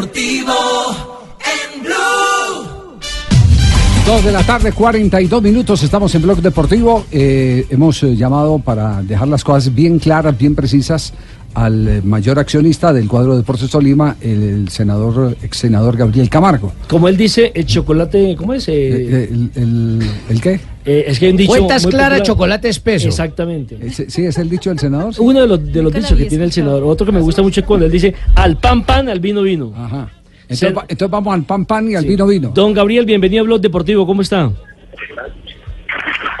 Deportivo en Blue. Dos de la tarde, 42 minutos. Estamos en Blog Deportivo. Eh, hemos eh, llamado para dejar las cosas bien claras, bien precisas al eh, mayor accionista del cuadro de Deportes Tolima, el, el senador, ex senador Gabriel Camargo. Como él dice, el chocolate, ¿cómo es? Eh, el, el- ¿el qué? Eh, es que hay un dicho Cuentas muy claras, chocolate espeso. Exactamente. Ese- ¿Sí es el dicho del senador? Sí. Uno de los, de los dichos que tiene el senador. Otro que me gusta mucho es cuando él dice, al pan pan, al vino vino. Ajá. Entonces, va- entonces vamos al pan pan y al Sí. vino vino. Don Gabriel, bienvenido a Blog Deportivo, ¿cómo está?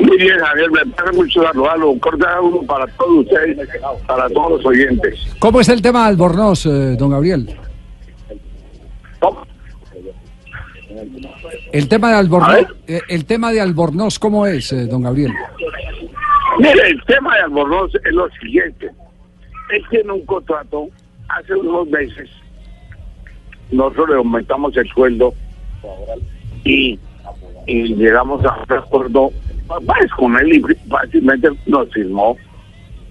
Muy bien, Javier, me parece mucho saludarlo. Un cordial uno para todos ustedes, para todos los oyentes. ¿Cómo es el tema de Albornoz, eh, don Gabriel? El tema de Albornoz, eh, el tema de Albornoz, ¿cómo es, eh, don Gabriel? Mire, el tema de Albornoz es lo siguiente. Él tiene un contrato hace unos meses. Nosotros le aumentamos el sueldo y, y llegamos a un acuerdo pues, con él y fácilmente nos firmó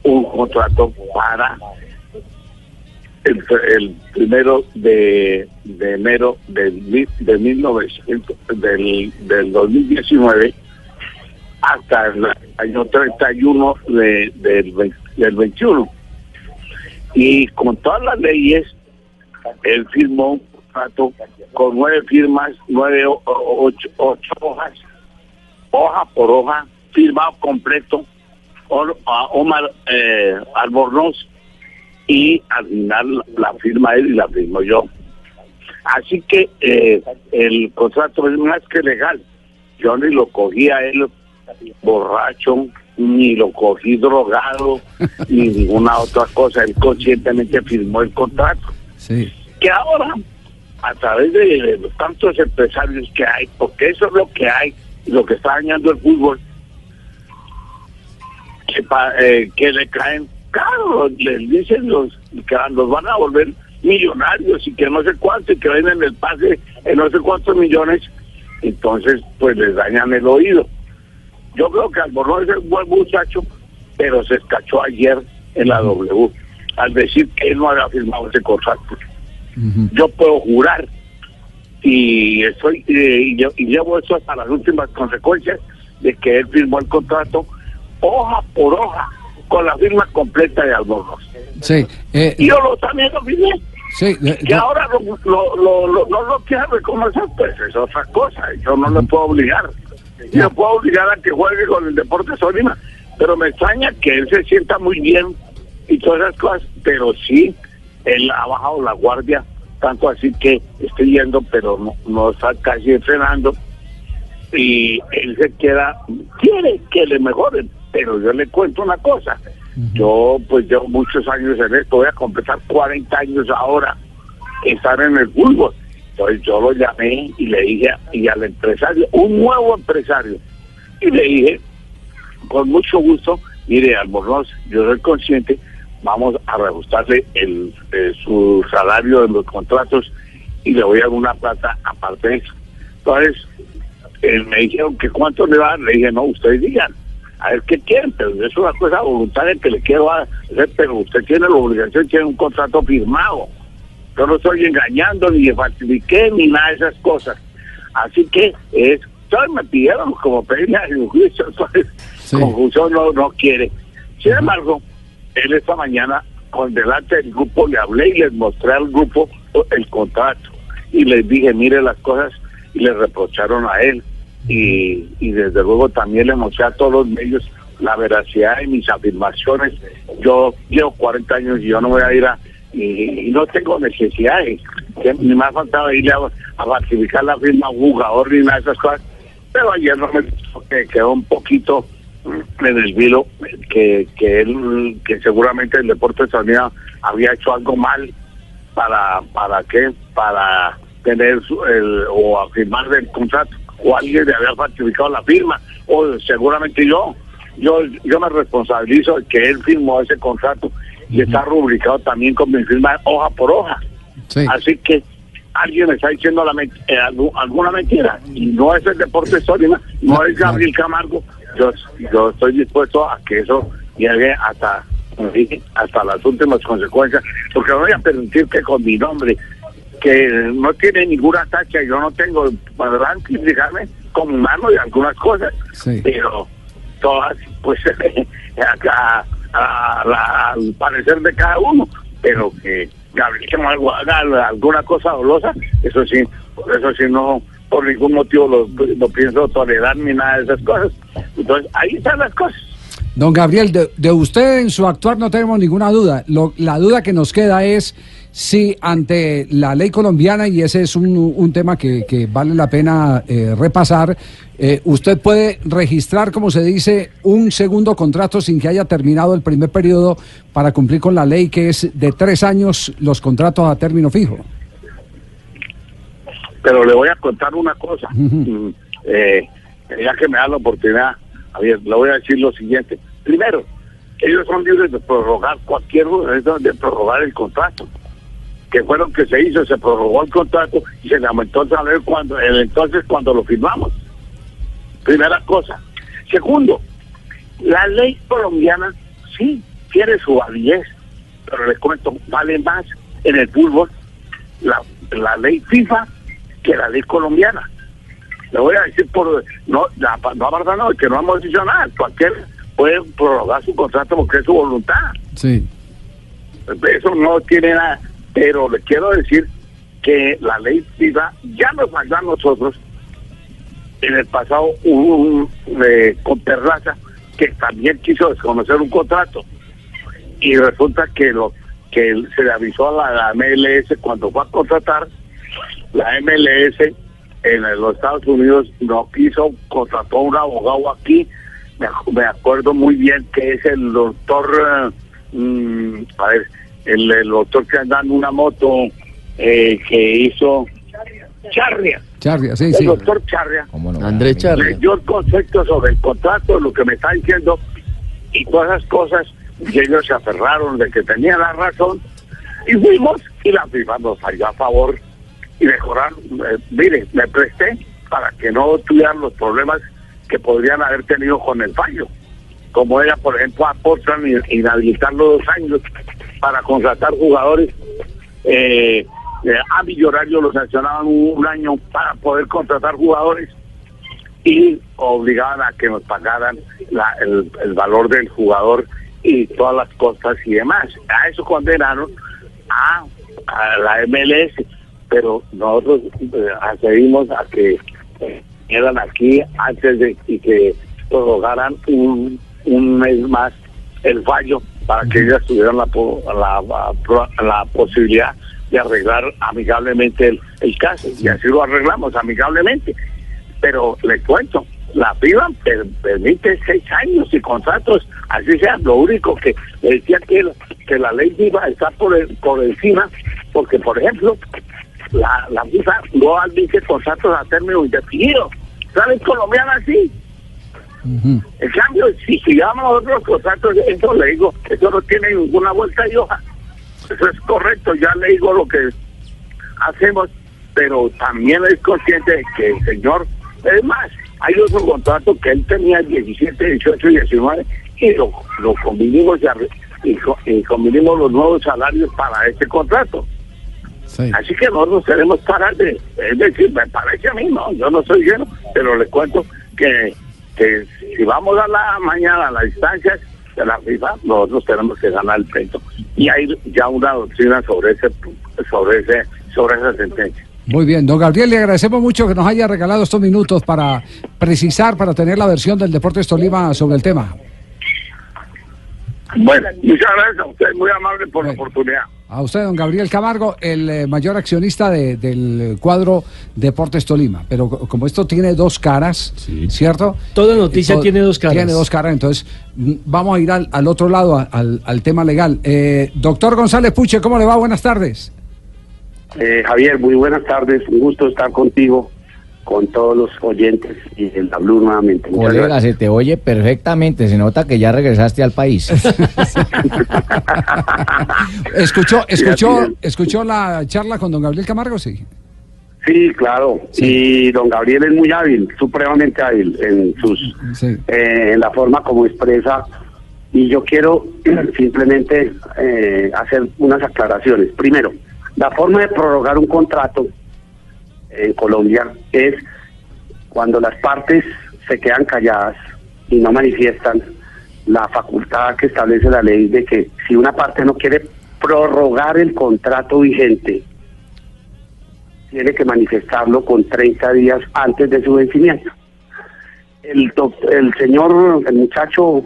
un contrato para el, primero de, de enero del, de 1900, del, del 2019 hasta el año 31 de, del, del 21. Y con todas las leyes, él firmó un contrato con nueve firmas, nueve, ocho, ocho hojas, hoja por hoja, firmado completo, Omar eh, Albornoz, y al final la firma él y la firmo yo. Así que eh, el contrato es más que legal. Yo ni lo cogí a él borracho, ni lo cogí drogado, ni ninguna otra cosa. Él conscientemente firmó el contrato. Sí. Que ahora, a través de, de los tantos empresarios que hay, porque eso es lo que hay, lo que está dañando el fútbol, que, pa- eh, que le caen caros, les dicen los que los van a volver millonarios y que no sé cuánto, y que venden el pase en no sé cuántos millones, entonces pues les dañan el oído. Yo creo que Albornoz es un buen muchacho, pero se escachó ayer en la W al decir que él no había firmado ese contrato. Yo puedo jurar y estoy eh, y, lle- y llevo eso hasta las últimas consecuencias de que él firmó el contrato hoja por hoja con la firma completa de Albornoz. Sí. eh, Y yo lo, también lo firmé. sí, eh, Que ahora lo, lo, lo, lo- no lo quiere reconocer, pues es otra cosa. Yo no le puedo obligar. Yo puedo obligar a que juegue con el Deporte Solima. Pero me extraña que él se sienta muy bien y todas esas cosas. Pero sí, él ha bajado la guardia. Tanto así que estoy yendo, pero no, no está casi entrenando. Y él se queda, quiere que le mejoren. Pero yo le cuento una cosa. Yo pues llevo muchos años en esto. Voy a completar 40 años ahora estar en el fútbol. Entonces yo lo llamé y le dije, y al empresario, un nuevo empresario, y le dije, con mucho gusto, mire, Albornoz, yo soy consciente, vamos a reajustarle el, eh, su salario de los contratos y le voy a dar una plata aparte de eso. Entonces, eh, me dijeron que cuánto le va a dar, le dije, no, ustedes digan, a ver qué quieren, pero es una cosa voluntaria que le quiero dar, pero usted tiene la obligación, tiene un contrato firmado. Yo no estoy engañando, ni falsifiqué, ni nada de esas cosas. Así que es, todos me pidieron como pedirle a juicio, entonces Sí. confusión no, no quiere. Sin embargo, él esta mañana, con delante del grupo, le hablé y les mostré al grupo el contrato. Y les dije, mire las cosas, y le reprocharon a él. Y, y desde luego también le mostré a todos los medios la veracidad de mis afirmaciones. Yo llevo 40 años y yo no voy a ir a... Y, no tengo necesidades. Ni me ha faltado irle a, a falsificar la firma jugador ni nada de esas cosas. Pero ayer no me quedó un poquito mm, en el vilo que, que él, que seguramente el deporte estadounidense había hecho algo mal para para qué para tener el, o a firmar el contrato o alguien le había falsificado la firma o seguramente yo. Yo yo me responsabilizo de que él firmó ese contrato y está rubricado también con mi firma hoja por hoja. Sí. así que alguien me está diciendo la eh, algu- alguna mentira y no es el deporte Tolima no No, es Gabriel Camargo. Yo yo estoy dispuesto a que eso llegue hasta hasta las últimas consecuencias porque no voy a permitir que con mi nombre que no tiene ninguna tacha yo no tengo podrán criticarme como humano y algunas cosas Sí. pero todas pues a- la- al parecer de cada uno pero que Gabriel Camargo haga alguna cosa dolosa eso sí eso sí no por ningún motivo lo, lo pienso tolerar ni nada de esas cosas entonces ahí están las cosas Don Gabriel, de, de usted en su actuar no tenemos ninguna duda. Lo- la duda que nos queda es si ante la ley colombiana, y ese es un, un tema que, que vale la pena eh, repasar, eh, usted puede registrar, como se dice, un segundo contrato sin que haya terminado el primer periodo para cumplir con la ley que es de tres años los contratos a término fijo. pero le voy a contar una cosa. Eh, ya que me da la oportunidad, a ver, le voy a decir lo siguiente. Primero, ellos son libres de prorrogar cualquier de prorrogar el contrato. Que fue lo que se hizo, se prorrogó el contrato y se le aumentó el salario cuando, el entonces cuando lo firmamos. Primera cosa. Segundo, la ley colombiana sí tiene su validez, pero les cuento, vale más en el fútbol la, la ley FIFA que la ley colombiana. Le voy a decir por no, la, no verdad no, que no hemos dicho nada. Cualquier puede prorrogar su contrato porque es su voluntad. Sí. Eso no tiene nada. Pero le quiero decir que la ley FIFA ya nos mandó a nosotros en el pasado un, un, eh, con Terraza que también quiso desconocer un contrato y resulta que lo que se le avisó a la, la MLS cuando fue a contratar la MLS en los Estados Unidos no quiso contrató a un abogado aquí. Me, me acuerdo muy bien que es el doctor mm, a ver el, el doctor que anda en una moto eh, que hizo Charria. Charria, sí, el sí. doctor Charria. Andrés le Charlie. dio el concepto sobre el contrato, lo que me está diciendo y todas esas cosas, y ellos se aferraron de que tenía la razón, y fuimos y la FIFA nos salió a favor y mejoraron. Eh, mire, me presté para que no tuvieran los problemas que podrían haber tenido con el fallo. Como era, por ejemplo, a Portland y- inhabilitarlo dos años para contratar jugadores eh, eh, a Millonarios los sancionaban un, año para poder contratar jugadores y obligaban a que nos pagaran la- el, el valor del jugador y todas las costas y demás. A eso condenaron a, a la MLS, pero nosotros eh, accedimos a que eh, eran aquí antes de y que prorrogaran un, un mes más el fallo para que ellas tuvieran la, po- la, la pro- la posibilidad de arreglar amigablemente el, el caso. Y así lo arreglamos amigablemente. Pero le cuento, la FIBA per- permite seis años y contratos, así sea. Lo único que decía que, que la ley FIBA está por, el- por encima, porque, por ejemplo, la, la FIFA no admite contratos a término indefinido. ¿Sabes colombiana sí? Ujú. En cambio, si sigamos otros contratos, eso le digo, eso no tiene ninguna vuelta de hoja. Eso es correcto, ya le digo lo que hacemos, pero también es consciente de que el señor, es más, hay otro contrato que él tenía 17, 18 y 19 y lo, lo convinimos y, y, y convinimos los nuevos salarios para ese contrato. Sí. Así que nosotros queremos parar de, es decir, me parece a mí, no, yo no soy lleno, pero le cuento que, que si vamos a la mañana a las instancias de la FIFA, nosotros tenemos que ganar el pleito. Y hay ya una doctrina sobre ese, sobre ese, sobre esa sentencia. Muy bien, don Gabriel, le agradecemos mucho que nos haya regalado estos minutos para precisar, para tener la versión del Deportes Tolima sobre el tema. Bueno, muchas gracias a usted, muy amable por la oportunidad. A usted, don Gabriel Camargo, el eh, mayor accionista de- del cuadro Deportes Tolima. Pero co- como esto tiene dos caras, ¿cierto? Toda noticia To- tiene dos caras. Tiene dos caras, entonces vamos a ir al, al otro lado, al, al tema legal. Eh, doctor González Puche, ¿cómo le va? Buenas tardes. Eh, Javier, muy buenas tardes. Un gusto estar contigo, con todos los oyentes y en la Blue nuevamente. Muchas Colega, gracias. se te oye perfectamente. Se nota que ya regresaste al país. ¿Escuchó, escuchó, escuchó la charla con don Gabriel Camargo? Sí. Sí, claro. Y don Gabriel es muy hábil, supremamente hábil en sus Sí. eh, en la forma como expresa. Y yo quiero simplemente eh, hacer unas aclaraciones. Primero, la forma de prorrogar un contrato en Colombia es cuando las partes se quedan calladas y no manifiestan la facultad que establece la ley de que si una parte no quiere prorrogar el contrato vigente, tiene que manifestarlo con 30 días antes de su vencimiento. El, el señor, el muchacho,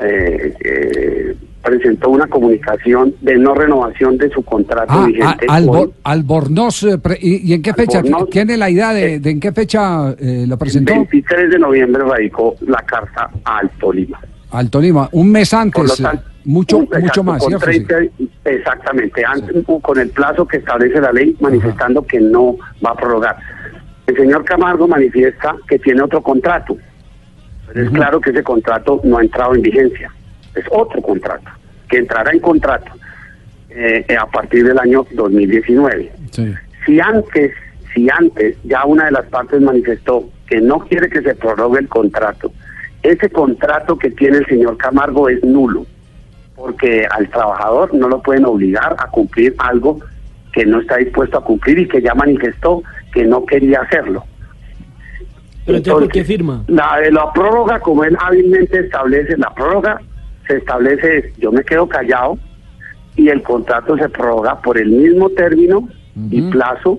eh, eh, presentó una comunicación de no renovación de su contrato Ah, vigente. a- Albor- hoy, Albornoz, eh, ¿y, y en qué fecha? Albornoz, ¿Tiene la idea de, de en qué fecha eh, el presentó? 23 de noviembre radicó la carta al Tolima. Al Tolima, un mes antes, eh, tanto, mucho, un- exacto, mucho más, con ¿cierto? Sí. 30 exactamente, antes, con el plazo que establece la ley, manifestando que no va a prorrogar. El señor Camargo manifiesta que tiene otro contrato. Pero es claro que ese contrato no ha entrado en vigencia. Es otro contrato, que entrará en contrato eh, a partir del año 2019. Sí. Si antes, si antes ya una de las partes manifestó que no quiere que se prorrogue el contrato, ese contrato que tiene el señor Camargo es nulo, porque al trabajador no lo pueden obligar a cumplir algo que no está dispuesto a cumplir y que ya manifestó que no quería hacerlo. Pero entonces, ¿por qué firma? La de la prórroga, como él hábilmente establece, la prórroga se establece, es, yo me quedo callado y el contrato se prorroga por el mismo término y plazo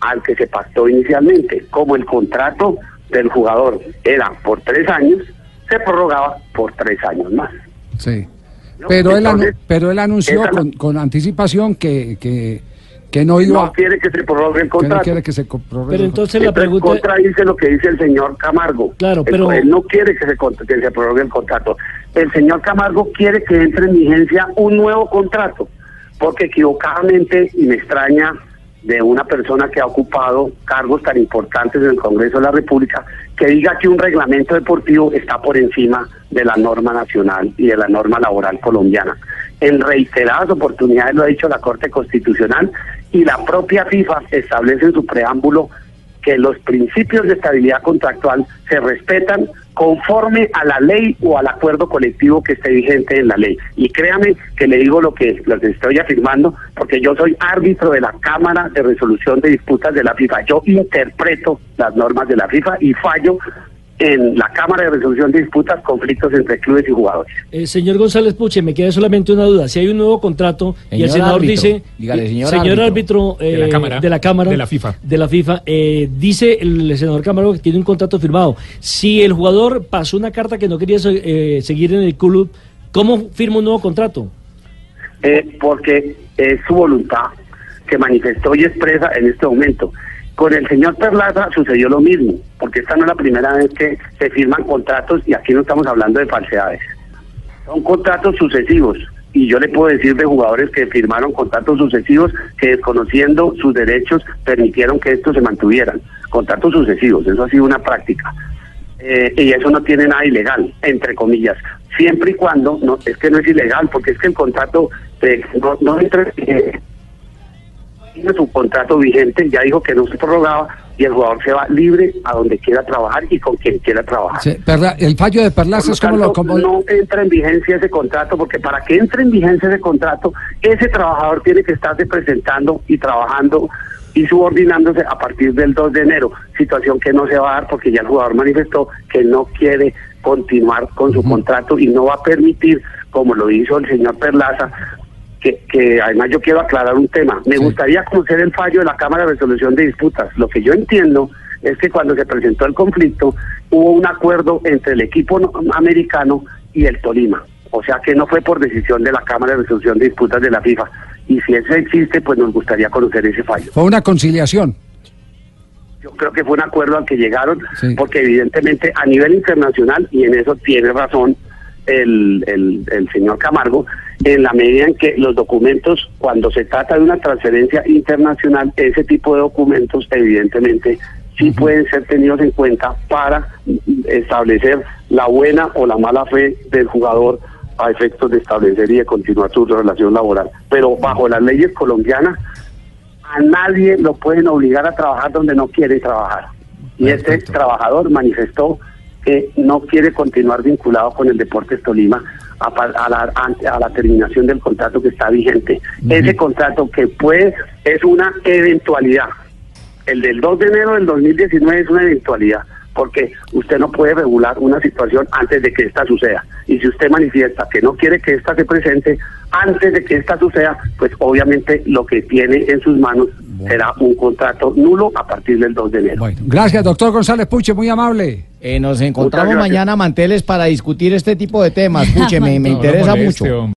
al que se pactó inicialmente. Como el contrato del jugador era por tres años, se prorrogaba por tres años más. Sí. ¿no? Pero él, Entonces, pero él anunció con, con anticipación que, que, que no iba No quiere que se prorrogue el que no contrato. quiere que se prorrogue Pero el entonces la Entonces, pregunta... contradice lo que dice el señor Camargo. Claro, Él- pero- Él, no quiere que se, con- que se prorrogue el contrato. El señor Camargo quiere que entre en vigencia un nuevo contrato, porque equivocadamente, y me extraña de una persona que ha ocupado cargos tan importantes en el Congreso de la República, que diga que un reglamento deportivo está por encima de la norma nacional y de la norma laboral colombiana. En reiteradas oportunidades lo ha dicho la Corte Constitucional y la propia FIFA establece en su preámbulo que los principios de estabilidad contractual se respetan conforme a la ley o al acuerdo colectivo que esté vigente en la ley. Y créame que le digo lo que, que estoy afirmando, porque yo soy árbitro de la Cámara de Resolución de Disputas de la FIFA. Yo interpreto las normas de la FIFA y fallo en la Cámara de Resolución de Disputas conflictos entre clubes y jugadores. Eh, señor González Puche, me queda solamente una duda. Si hay un nuevo contrato y el senador árbitro, dice, dígale, señor árbitro, árbitro, eh, de la Cámara, de la Cámara, de la FIFA. de la FIFA, eh, dice el senador Camargo que tiene un contrato firmado. Si el jugador pasó una carta que no quería eh, seguir en el club, ¿cómo firma un nuevo contrato? eh, porque es su voluntad que manifestó y expresa en este momento. Con el señor Perlaza sucedió lo mismo, porque esta no es la primera vez que se firman contratos y aquí no estamos hablando de falsedades. Son contratos sucesivos y yo le puedo decir de jugadores que firmaron contratos sucesivos que desconociendo sus derechos permitieron que estos se mantuvieran. Contratos sucesivos, eso ha sido una práctica. Eh, y eso no tiene nada ilegal, entre comillas, siempre y cuando, no es que no es ilegal, porque es que el contrato no, no entra, eh, tiene su contrato vigente, ya dijo que no se prorrogaba y el jugador se va libre a donde quiera trabajar y con quien quiera trabajar. Sí, Perla- el fallo de Perlaza es como lo... Como, no entra en vigencia ese contrato, porque para que entre en vigencia ese contrato, ese trabajador tiene que estarse presentando y trabajando y subordinándose a partir del 2 de enero, situación que no se va a dar porque ya el jugador manifestó que no quiere continuar con su contrato y no va a permitir, como lo hizo el señor Perlaza, que, que además yo quiero aclarar un tema. Me Sí. gustaría conocer el fallo de la Cámara de Resolución de Disputas. Lo que yo entiendo es que cuando se presentó el conflicto hubo un acuerdo entre el equipo no- americano y el Tolima. O sea que no fue por decisión de la Cámara de Resolución de Disputas de la FIFA. Y si eso existe, pues nos gustaría conocer ese fallo. fue una conciliación. Yo creo que fue un acuerdo al que llegaron, Sí. porque evidentemente a nivel internacional, y en eso tiene razón el, el, el señor Camargo, en la medida en que los documentos, cuando se trata de una transferencia internacional, ese tipo de documentos evidentemente sí pueden ser tenidos en cuenta para establecer la buena o la mala fe del jugador a efectos de establecer y de continuar su relación laboral. Pero bajo las leyes colombianas, a nadie lo pueden obligar a trabajar donde no quiere trabajar. Y este trabajador manifestó que no quiere continuar vinculado con el Deportes Tolima a, a la, a la terminación del contrato que está vigente. Ese contrato que puede es una eventualidad. El del 2 de enero del 2019 es una eventualidad, porque usted no puede regular una situación antes de que esta suceda. Y si usted manifiesta que no quiere que esta se presente antes de que esta suceda, pues obviamente lo que tiene en sus manos será un contrato nulo a partir del 2 de enero. Bueno, gracias, doctor González Puche, muy amable. Eh, nos encontramos mañana, Manteles, para discutir este tipo de temas. Escuche, me, me No, no interesa moleste, mucho. hombre.